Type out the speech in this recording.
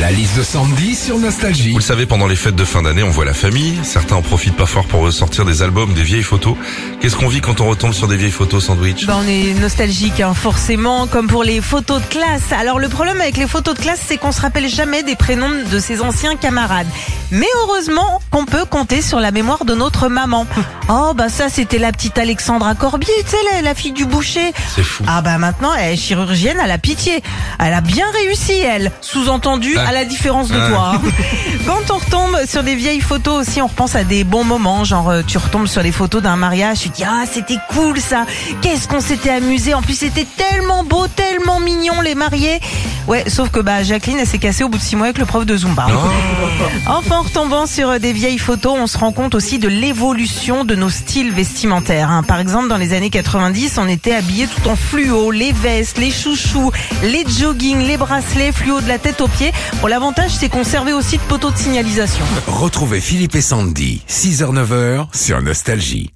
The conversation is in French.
La liste de Sandy sur Nostalgie. Vous le savez, pendant les fêtes de fin d'année, on voit la famille. Certains en profitent parfois pour ressortir des albums, des vieilles photos. Qu'est-ce qu'on vit quand on retombe sur des vieilles photos sandwich Bah, on est nostalgique, hein, forcément, comme pour les photos de classe. Alors le problème avec les photos de classe, c'est qu'on se rappelle jamais des prénoms de ses anciens camarades. Mais heureusement qu'on peut compter sur la mémoire de notre maman. Oh bah ça, c'était la petite Alexandra Corbier, tu sais, la, la fille du boucher. C'est fou. Ah bah maintenant, elle est chirurgienne, elle a pitié. Elle a bien réussi, elle. Sous-entendu, Ah. À la différence de Ah. toi. hein. Quand on retombe sur des vieilles photos aussi, on repense à des bons moments. Genre, euh, tu retombes sur des photos d'un mariage, tu te dis, ah, c'était cool ça. Qu'est-ce qu'on s'était amusé. En plus, c'était tellement beau, tellement mignon, les mariés. Ouais, sauf que bah, Jacqueline, elle s'est cassée au bout de six mois avec le prof de Zumba. Enfin, en retombant sur euh, des vieilles photos, on se rend compte aussi de l'évolution de nos styles vestimentaires. hein. Par exemple, dans les années 90, on était habillés tout en fluo, les vestes, les chouchous, les joggings, les bracelets, fluo de la tête aux pieds. Bon, l'avantage, c'est qu'on servait aussi de poteau de signalisation. Retrouvez Philippe et Sandy, 6h-9h sur Nostalgie.